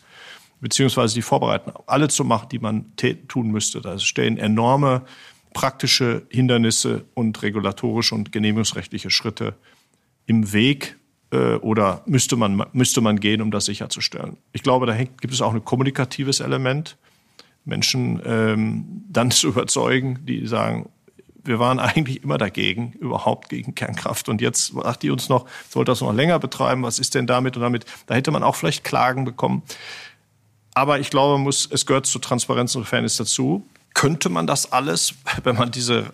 Speaker 3: beziehungsweise die Vorbereitung alle zu machen, die man tun müsste. Da stehen enorme praktische Hindernisse und regulatorische und genehmigungsrechtliche Schritte im Weg äh, oder müsste man, müsste man gehen, um das sicherzustellen. Ich glaube, da hängt, gibt es auch ein kommunikatives Element, Menschen ähm, dann zu überzeugen, die sagen, wir waren eigentlich immer dagegen, überhaupt gegen Kernkraft. Und jetzt sagt die uns noch, soll das noch länger betreiben? Was ist denn damit und damit? Da hätte man auch vielleicht Klagen bekommen. Aber ich glaube, muss, es gehört zu Transparenz und Fairness dazu. Könnte man das alles, wenn man diese,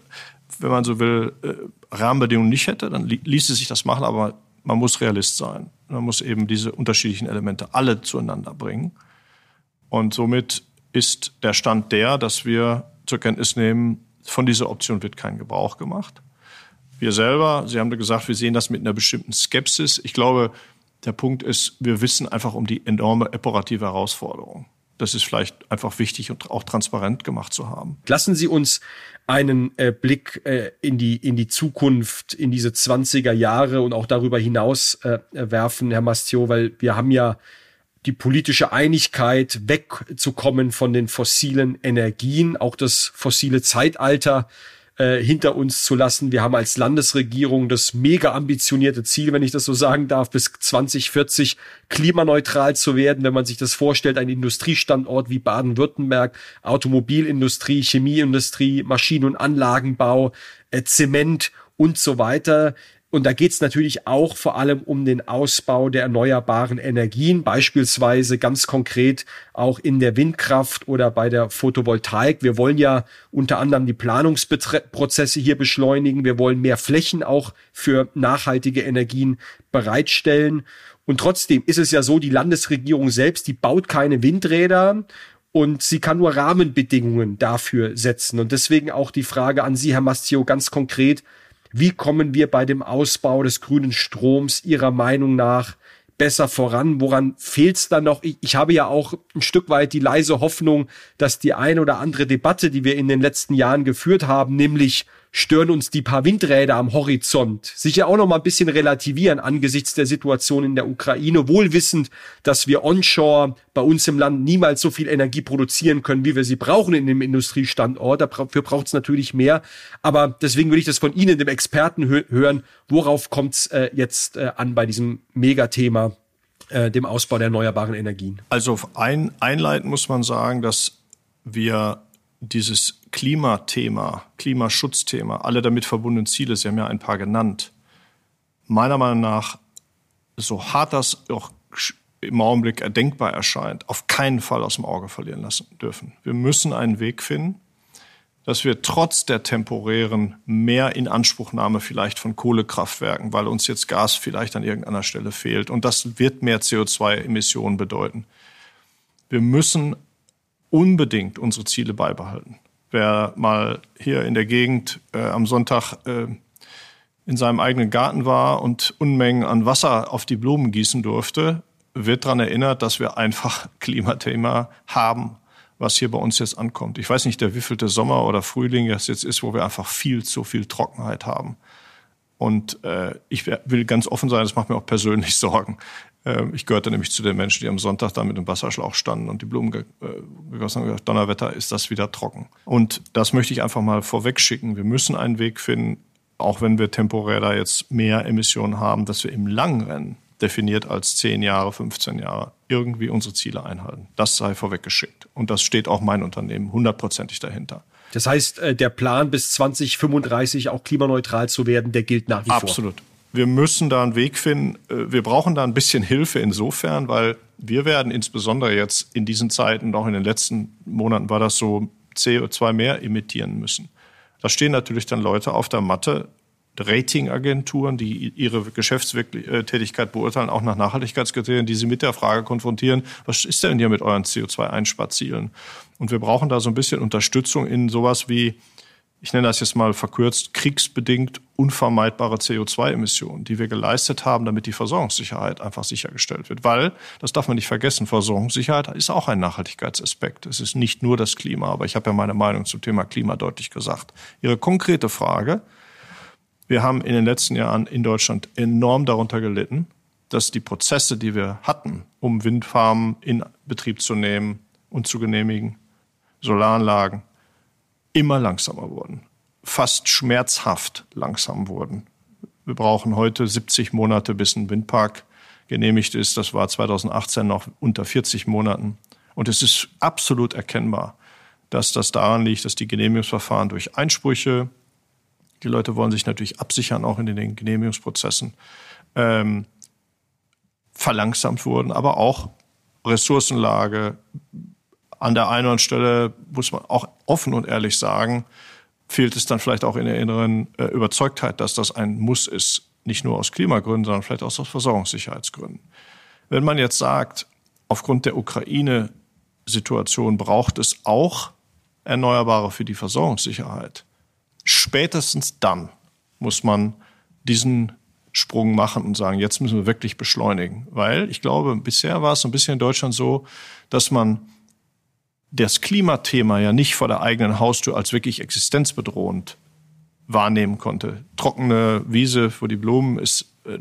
Speaker 3: wenn man so will, äh, Rahmenbedingungen nicht hätte, dann ließe sich das machen, aber man muss Realist sein. Man muss eben diese unterschiedlichen Elemente alle zueinander bringen. Und somit ist der Stand der, dass wir zur Kenntnis nehmen, von dieser Option wird kein Gebrauch gemacht. Wir selber, Sie haben gesagt, wir sehen das mit einer bestimmten Skepsis. Ich glaube, der Punkt ist, wir wissen einfach um die enorme operative Herausforderung. Das ist vielleicht einfach wichtig und auch transparent gemacht zu haben.
Speaker 2: Lassen Sie uns einen äh, Blick äh, in die in die Zukunft, in diese 20er Jahre und auch darüber hinaus äh, werfen, Herr Mastio, weil wir haben ja die politische Einigkeit, wegzukommen von den fossilen Energien, auch das fossile Zeitalter äh, hinter uns zu lassen. Wir haben als Landesregierung das mega ambitionierte Ziel, wenn ich das so sagen darf, bis 2040 klimaneutral zu werden. Wenn man sich das vorstellt, ein Industriestandort wie Baden-Württemberg, Automobilindustrie, Chemieindustrie, Maschinen- und Anlagenbau, äh, Zement und so weiter. Und da geht es natürlich auch vor allem um den Ausbau der erneuerbaren Energien, beispielsweise ganz konkret auch in der Windkraft oder bei der Photovoltaik. Wir wollen ja unter anderem die Planungsprozesse hier beschleunigen. Wir wollen mehr Flächen auch für nachhaltige Energien bereitstellen. Und trotzdem ist es ja so, die Landesregierung selbst, die baut keine Windräder und sie kann nur Rahmenbedingungen dafür setzen. Und deswegen auch die Frage an Sie, Herr Mastio, ganz konkret, wie kommen wir bei dem Ausbau des grünen Stroms Ihrer Meinung nach besser voran? Woran fehlt es dann noch? Ich, ich, habe ja auch ein Stück weit die leise Hoffnung, dass die eine oder andere Debatte, die wir in den letzten Jahren geführt haben, nämlich stören uns die paar Windräder am Horizont sicher auch noch mal ein bisschen relativieren angesichts der Situation in der Ukraine, wohlwissend, dass wir onshore bei uns im Land niemals so viel Energie produzieren können, wie wir sie brauchen in dem Industriestandort. Dafür braucht es natürlich mehr. Aber deswegen will ich das von Ihnen, dem Experten, hören. Worauf kommt es äh, jetzt äh, an bei diesem Megathema, äh, dem Ausbau der erneuerbaren Energien?
Speaker 3: Also ein, einleitend muss man sagen, dass wir dieses Klimathema, Klimaschutzthema, alle damit verbundenen Ziele, Sie haben ja ein paar genannt, meiner Meinung nach, so hart das auch im Augenblick erdenkbar erscheint, auf keinen Fall aus dem Auge verlieren lassen dürfen. Wir müssen einen Weg finden, dass wir trotz der temporären Mehrinanspruchnahme vielleicht von Kohlekraftwerken, weil uns jetzt Gas vielleicht an irgendeiner Stelle fehlt, und das wird mehr CO2-Emissionen bedeuten. Wir müssen unbedingt unsere Ziele beibehalten. Wer mal hier in der Gegend äh, am Sonntag äh, in seinem eigenen Garten war und Unmengen an Wasser auf die Blumen gießen durfte, wird daran erinnert, dass wir einfach Klimathema haben, was hier bei uns jetzt ankommt. Ich weiß nicht, der wievielte Sommer oder Frühling das jetzt ist, wo wir einfach viel zu viel Trockenheit haben. Und äh, ich will ganz offen sein, das macht mir auch persönlich Sorgen. Äh, ich gehörte nämlich zu den Menschen, die am Sonntag da mit dem Wasserschlauch standen und die Blumen ge äh, gegossen haben. Gesagt, Donnerwetter ist das wieder trocken. Und das möchte ich einfach mal vorweg schicken. Wir müssen einen Weg finden, auch wenn wir temporär da jetzt mehr Emissionen haben, dass wir im langen Rennen definiert als 10 Jahre, 15 Jahre, irgendwie unsere Ziele einhalten. Das sei vorweggeschickt. Und das steht auch mein Unternehmen hundertprozentig dahinter.
Speaker 2: Das heißt, äh, der Plan bis 2035 auch klimaneutral zu werden, der gilt nach wie
Speaker 3: vor. Absolut. Wir müssen da einen Weg finden. Äh, wir brauchen da ein bisschen Hilfe insofern, weil wir werden insbesondere jetzt in diesen Zeiten, auch in den letzten Monaten war das so, CO2 mehr emittieren müssen. Da stehen natürlich dann Leute auf der Matte, Ratingagenturen, die ihre Geschäftstätigkeit beurteilen, auch nach Nachhaltigkeitskriterien, die sie mit der Frage konfrontieren, was ist denn hier mit euren CO2-Einsparzielen? Und wir brauchen da so ein bisschen Unterstützung in sowas wie, ich nenne das jetzt mal verkürzt, kriegsbedingt unvermeidbare CO2-Emissionen, die wir geleistet haben, damit die Versorgungssicherheit einfach sichergestellt wird. Weil, das darf man nicht vergessen, Versorgungssicherheit ist auch ein Nachhaltigkeitsaspekt. Es ist nicht nur das Klima, aber ich habe ja meine Meinung zum Thema Klima deutlich gesagt. Ihre konkrete Frage, wir haben in den letzten Jahren in Deutschland enorm darunter gelitten, dass die Prozesse, die wir hatten, um Windfarmen in Betrieb zu nehmen und zu genehmigen, Solaranlagen, immer langsamer wurden. Fast schmerzhaft langsam wurden. Wir brauchen heute 70 Monate, bis ein Windpark genehmigt ist. Das war 2018 noch unter 40 Monaten. Und es ist absolut erkennbar, dass das daran liegt, dass die Genehmigungsverfahren durch Einsprüche, die Leute wollen sich natürlich absichern, auch in den Genehmigungsprozessen, ähm, verlangsamt wurden, aber auch Ressourcenlage. An der einen Stelle muss man auch offen und ehrlich sagen, fehlt es dann vielleicht auch in der inneren äh, Überzeugtheit, dass das ein Muss ist, nicht nur aus Klimagründen, sondern vielleicht auch aus Versorgungssicherheitsgründen. Wenn man jetzt sagt, aufgrund der Ukraine-Situation braucht es auch Erneuerbare für die Versorgungssicherheit, spätestens dann muss man diesen Sprung machen und sagen, jetzt müssen wir wirklich beschleunigen. Weil ich glaube, bisher war es so ein bisschen in Deutschland so, dass man das Klimathema ja nicht vor der eigenen Haustür als wirklich existenzbedrohend wahrnehmen konnte. Trockene Wiese wo die Blumen ist, äh,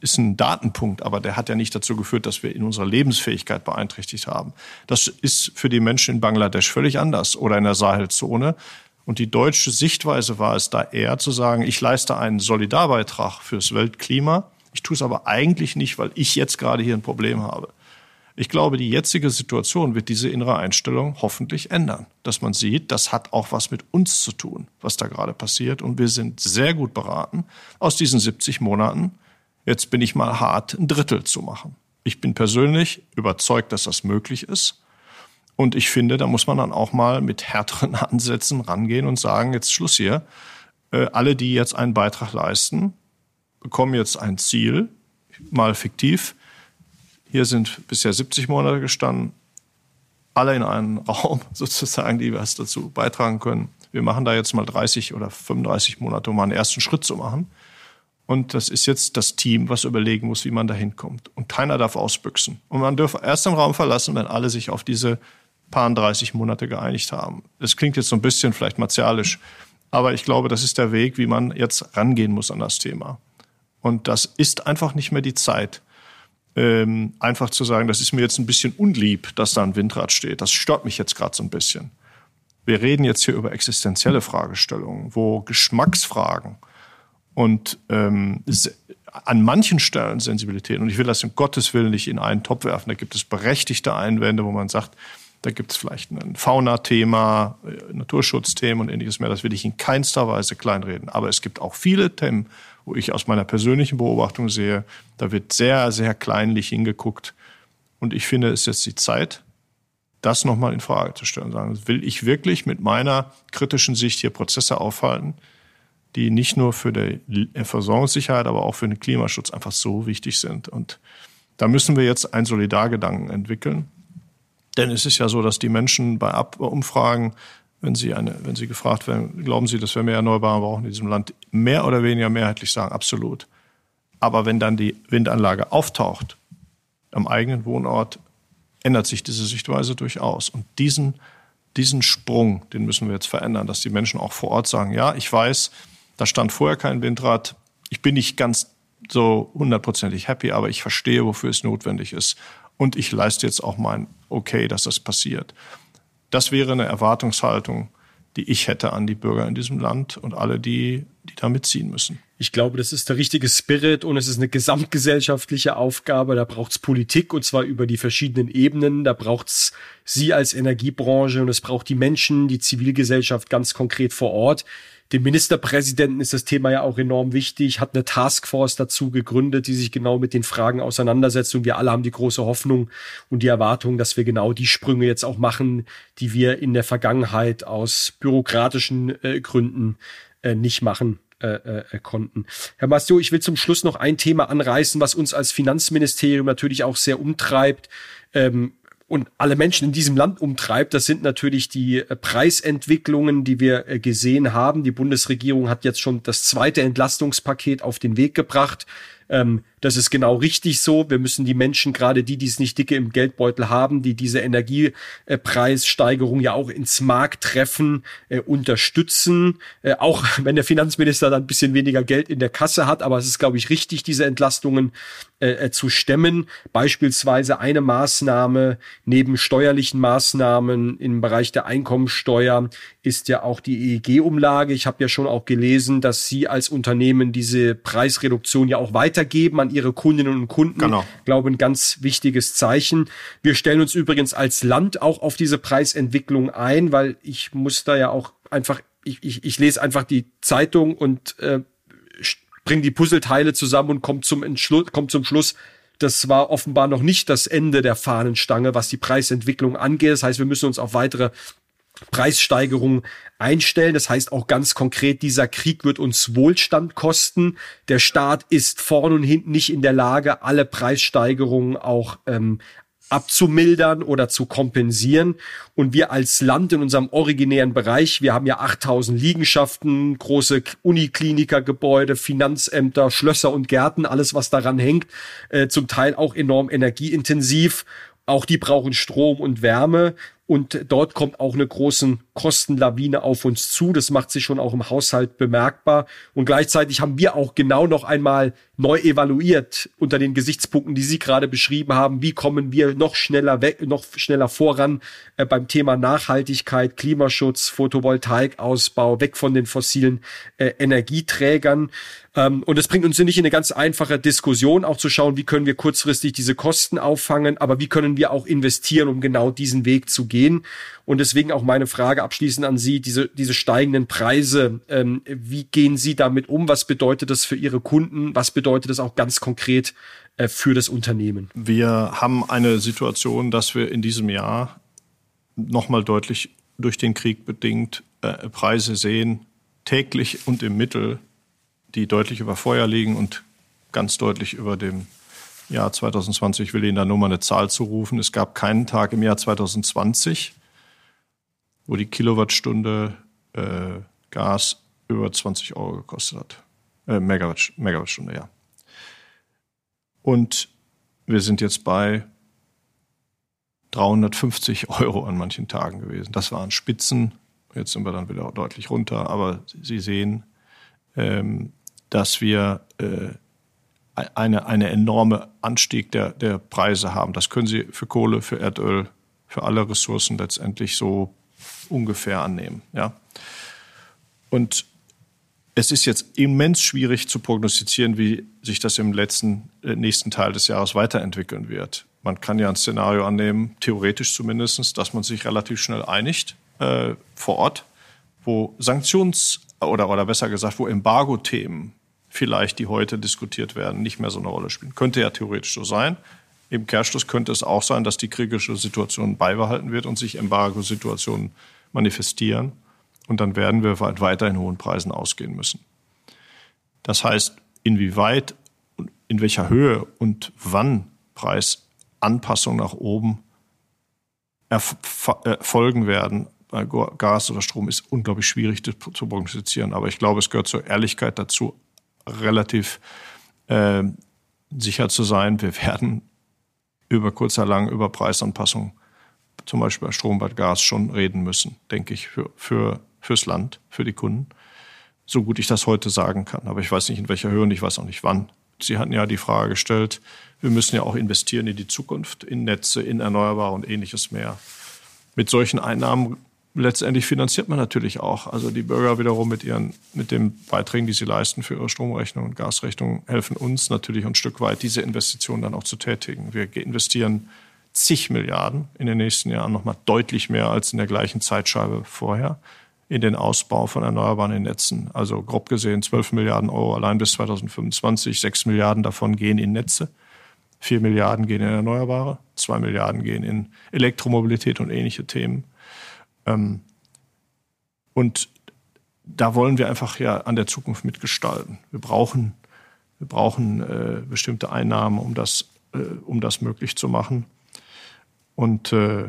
Speaker 3: ist ein Datenpunkt, aber der hat ja nicht dazu geführt, dass wir in unserer Lebensfähigkeit beeinträchtigt haben. Das ist für die Menschen in Bangladesch völlig anders oder in der Sahelzone. Und die deutsche Sichtweise war es da eher zu sagen, ich leiste einen Solidarbeitrag fürs Weltklima. Ich tue es aber eigentlich nicht, weil ich jetzt gerade hier ein Problem habe. Ich glaube, die jetzige Situation wird diese innere Einstellung hoffentlich ändern. Dass man sieht, das hat auch was mit uns zu tun, was da gerade passiert. Und wir sind sehr gut beraten, aus diesen 70 Monaten, jetzt bin ich mal hart, ein Drittel zu machen. Ich bin persönlich überzeugt, dass das möglich ist. Und ich finde, da muss man dann auch mal mit härteren Ansätzen rangehen und sagen, jetzt Schluss hier. Äh, alle, die jetzt einen Beitrag leisten, bekommen jetzt ein Ziel, mal fiktiv. Hier sind bisher 70 Monate gestanden, alle in einem Raum sozusagen, die was dazu beitragen können. Wir machen da jetzt mal 30 oder 35 Monate, um einen ersten Schritt zu machen. Und das ist jetzt das Team, was überlegen muss, wie man da hinkommt. Und keiner darf ausbüchsen. Und man darf erst den Raum verlassen, wenn alle sich auf diese paar 30 Monate geeinigt haben. Das klingt jetzt so ein bisschen vielleicht martialisch, Aber ich glaube, das ist der Weg, wie man jetzt rangehen muss an das Thema. Und das ist einfach nicht mehr die Zeit, ähm, einfach zu sagen, das ist mir jetzt ein bisschen unlieb, dass da ein Windrad steht. Das stört mich jetzt gerade so ein bisschen. Wir reden jetzt hier über existenzielle Fragestellungen, wo Geschmacksfragen und ähm, an manchen Stellen Sensibilität, und ich will das um Gottes Willen nicht in einen Topf werfen, da gibt es berechtigte Einwände, wo man sagt, da gibt es vielleicht ein Fauna-Thema, äh, Naturschutzthemen und ähnliches mehr. Das will ich in keinster Weise kleinreden. Aber es gibt auch viele Themen, wo ich aus meiner persönlichen Beobachtung sehe, da wird sehr, sehr kleinlich hingeguckt. Und ich finde, es ist jetzt die Zeit, das nochmal in Frage zu stellen. Sagen, will ich wirklich mit meiner kritischen Sicht hier Prozesse aufhalten, die nicht nur für die Versorgungssicherheit, aber auch für den Klimaschutz einfach so wichtig sind. Und da müssen wir jetzt einen Solidargedanken entwickeln. Denn es ist ja so, dass die Menschen bei Umfragen wenn Sie, eine, wenn Sie gefragt werden, glauben Sie, dass wir mehr Erneuerbare brauchen in diesem Land, mehr oder weniger mehrheitlich sagen, absolut. Aber wenn dann die Windanlage auftaucht am eigenen Wohnort, ändert sich diese Sichtweise durchaus. Und diesen, diesen Sprung, den müssen wir jetzt verändern, dass die Menschen auch vor Ort sagen, ja, ich weiß, da stand vorher kein Windrad, ich bin nicht ganz so hundertprozentig happy, aber ich verstehe, wofür es notwendig ist. Und ich leiste jetzt auch mein Okay, dass das passiert. Das wäre eine Erwartungshaltung, die ich hätte an die Bürger in diesem Land und alle, die, die da mitziehen müssen.
Speaker 2: Ich glaube, das ist der richtige Spirit und es ist eine gesamtgesellschaftliche Aufgabe. Da braucht es Politik und zwar über die verschiedenen Ebenen. Da braucht es Sie als Energiebranche und es braucht die Menschen, die Zivilgesellschaft ganz konkret vor Ort dem Ministerpräsidenten ist das Thema ja auch enorm wichtig, hat eine Taskforce dazu gegründet, die sich genau mit den Fragen auseinandersetzt. Und wir alle haben die große Hoffnung und die Erwartung, dass wir genau die Sprünge jetzt auch machen, die wir in der Vergangenheit aus bürokratischen äh, Gründen äh, nicht machen äh, äh, konnten. Herr Mastio, ich will zum Schluss noch ein Thema anreißen, was uns als Finanzministerium natürlich auch sehr umtreibt. Ähm, und alle Menschen in diesem Land umtreibt, das sind natürlich die äh, Preisentwicklungen, die wir äh, gesehen haben. Die Bundesregierung hat jetzt schon das zweite Entlastungspaket auf den Weg gebracht. Ähm, das ist genau richtig so. Wir müssen die Menschen, gerade die, die es nicht dicke im Geldbeutel haben, die diese Energiepreissteigerung ja auch ins Markt treffen, äh, unterstützen. Äh, auch wenn der Finanzminister dann ein bisschen weniger Geld in der Kasse hat. Aber es ist, glaube ich, richtig, diese Entlastungen äh, äh zu stemmen. Beispielsweise eine Maßnahme neben steuerlichen Maßnahmen im Bereich der Einkommensteuer ist ja auch die EEG-Umlage. Ich habe ja schon auch gelesen, dass Sie als Unternehmen diese Preisreduktion ja auch weitergeben an ihre Kundinnen und Kunden. Genau. Glaube, ein ganz wichtiges Zeichen. Wir stellen uns übrigens als Land auch auf diese Preisentwicklung ein, weil ich muss da ja auch einfach, ich, ich, ich lese einfach die Zeitung und äh, bringe die Puzzleteile zusammen und komme zum, Entschluss, zum Schluss, das war offenbar noch nicht das Ende der Fahnenstange, was die Preisentwicklung angeht. Das heißt, wir müssen uns auf weitere Preissteigerungen einstellen. Das heißt auch ganz konkret, dieser Krieg wird uns Wohlstand kosten. Der Staat ist vorn und hinten nicht in der Lage, alle Preissteigerungen auch ähm, abzumildern oder zu kompensieren. Und wir als Land in unserem originären Bereich, wir haben ja 8000 Liegenschaften, große Uniklinikergebäude, Finanzämter, Schlösser und Gärten, alles was daran hängt, äh, zum Teil auch enorm energieintensiv. Auch die brauchen Strom und Wärme. Und dort kommt auch eine große Kostenlawine auf uns zu. Das macht sich schon auch im Haushalt bemerkbar. Und gleichzeitig haben wir auch genau noch einmal neu evaluiert unter den Gesichtspunkten, die Sie gerade beschrieben haben. Wie kommen wir noch schneller weg, noch schneller voran äh, beim Thema Nachhaltigkeit, Klimaschutz, Photovoltaikausbau, weg von den fossilen äh, Energieträgern. Ähm, und es bringt uns nicht in eine ganz einfache Diskussion, auch zu schauen, wie können wir kurzfristig diese Kosten auffangen, aber wie können wir auch investieren, um genau diesen Weg zu gehen. Und deswegen auch meine Frage abschließend an Sie, diese, diese steigenden Preise, ähm, wie gehen Sie damit um? Was bedeutet das für Ihre Kunden? Was bedeutet das auch ganz konkret äh, für das Unternehmen?
Speaker 3: Wir haben eine Situation, dass wir in diesem Jahr nochmal deutlich durch den Krieg bedingt äh, Preise sehen, täglich und im Mittel die deutlich über Feuer liegen und ganz deutlich über dem Jahr 2020. Ich will Ihnen da nur mal eine Zahl zurufen. Es gab keinen Tag im Jahr 2020, wo die Kilowattstunde äh, Gas über 20 Euro gekostet hat. Äh, Megawatt, Megawattstunde, ja. Und wir sind jetzt bei 350 Euro an manchen Tagen gewesen. Das waren Spitzen Jetzt sind wir dann wieder deutlich runter, aber Sie sehen, ähm, dass wir äh, eine, eine enorme Anstieg der, der Preise haben. Das können Sie für Kohle, für Erdöl, für alle Ressourcen letztendlich so ungefähr annehmen. Ja. Und es ist jetzt immens schwierig zu prognostizieren, wie sich das im letzten, äh, nächsten Teil des Jahres weiterentwickeln wird. Man kann ja ein Szenario annehmen, theoretisch zumindest, dass man sich relativ schnell einigt äh, vor Ort, wo Sanktions- oder, oder besser gesagt, wo Embargo-Themen vielleicht, die heute diskutiert werden, nicht mehr so eine Rolle spielen. Könnte ja theoretisch so sein. Im Kehrschluss könnte es auch sein, dass die kriegerische Situation beibehalten wird und sich Embargo-Situationen manifestieren. Und dann werden wir weit weiter in hohen Preisen ausgehen müssen. Das heißt, inwieweit, in welcher Höhe und wann Preisanpassungen nach oben erfolgen werden bei Gas oder Strom, ist unglaublich schwierig zu prognostizieren. Aber ich glaube, es gehört zur Ehrlichkeit dazu, relativ äh, sicher zu sein, wir werden über kurz lang über Preisanpassungen, zum Beispiel bei Strom, bei Gas, schon reden müssen, denke ich, für, für, fürs Land, für die Kunden. So gut ich das heute sagen kann. Aber ich weiß nicht, in welcher Höhe und ich weiß auch nicht wann. Sie hatten ja die Frage gestellt, wir müssen ja auch investieren in die Zukunft, in Netze, in Erneuerbare und ähnliches mehr. Mit solchen Einnahmen letztendlich finanziert man natürlich auch. Also die Bürger wiederum mit ihren, mit den Beiträgen, die sie leisten für ihre Stromrechnung und Gasrechnung, helfen uns natürlich ein Stück weit, diese Investitionen dann auch zu tätigen. Wir investieren zig Milliarden in den nächsten Jahren, nochmal deutlich mehr als in der gleichen Zeitscheibe vorher, in den Ausbau von erneuerbaren Netzen. Also grob gesehen 12 Milliarden Euro allein bis 2025, 6 Milliarden davon gehen in Netze. 4 Milliarden gehen in Erneuerbare, 2 Milliarden gehen in Elektromobilität und ähnliche Themen. Ähm, und da wollen wir einfach ja an der Zukunft mitgestalten. Wir brauchen, wir brauchen äh, bestimmte Einnahmen, um das, äh, um das möglich zu machen. Und äh,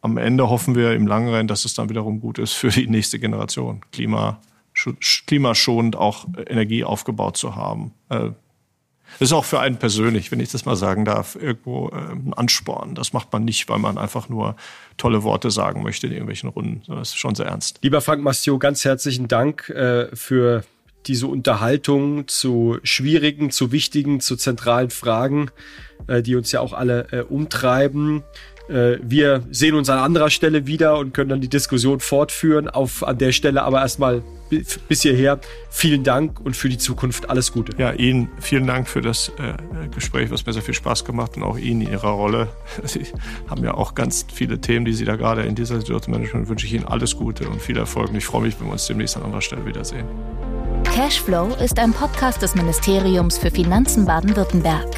Speaker 3: am Ende hoffen wir im langen Rennen, dass es dann wiederum gut ist für die nächste Generation, Klima, klimaschonend auch Energie aufgebaut zu haben. Das ist auch für einen persönlich, wenn ich das mal sagen darf, irgendwo äh, ein Ansporn. Das macht man nicht, weil man einfach nur tolle Worte sagen möchte in irgendwelchen Runden. Das ist schon sehr ernst.
Speaker 2: Lieber Frank Mastiot, ganz herzlichen Dank äh, für diese Unterhaltung zu schwierigen, zu wichtigen, zu zentralen Fragen, äh, die uns ja auch alle äh, umtreiben. Wir sehen uns an anderer Stelle wieder und können dann die Diskussion fortführen. Auf an der Stelle aber erstmal bis hierher vielen Dank und für die Zukunft alles Gute.
Speaker 3: Ja, Ihnen vielen Dank für das äh, Gespräch, was mir sehr viel Spaß gemacht und auch Ihnen in Ihrer Rolle. Sie haben ja auch ganz viele Themen, die Sie da gerade in dieser Situation managen. Wünsche ich Ihnen alles Gute und viel Erfolg. Und ich freue mich, wenn wir uns demnächst an anderer Stelle wiedersehen.
Speaker 1: Cashflow ist ein Podcast des Ministeriums für Finanzen Baden-Württemberg.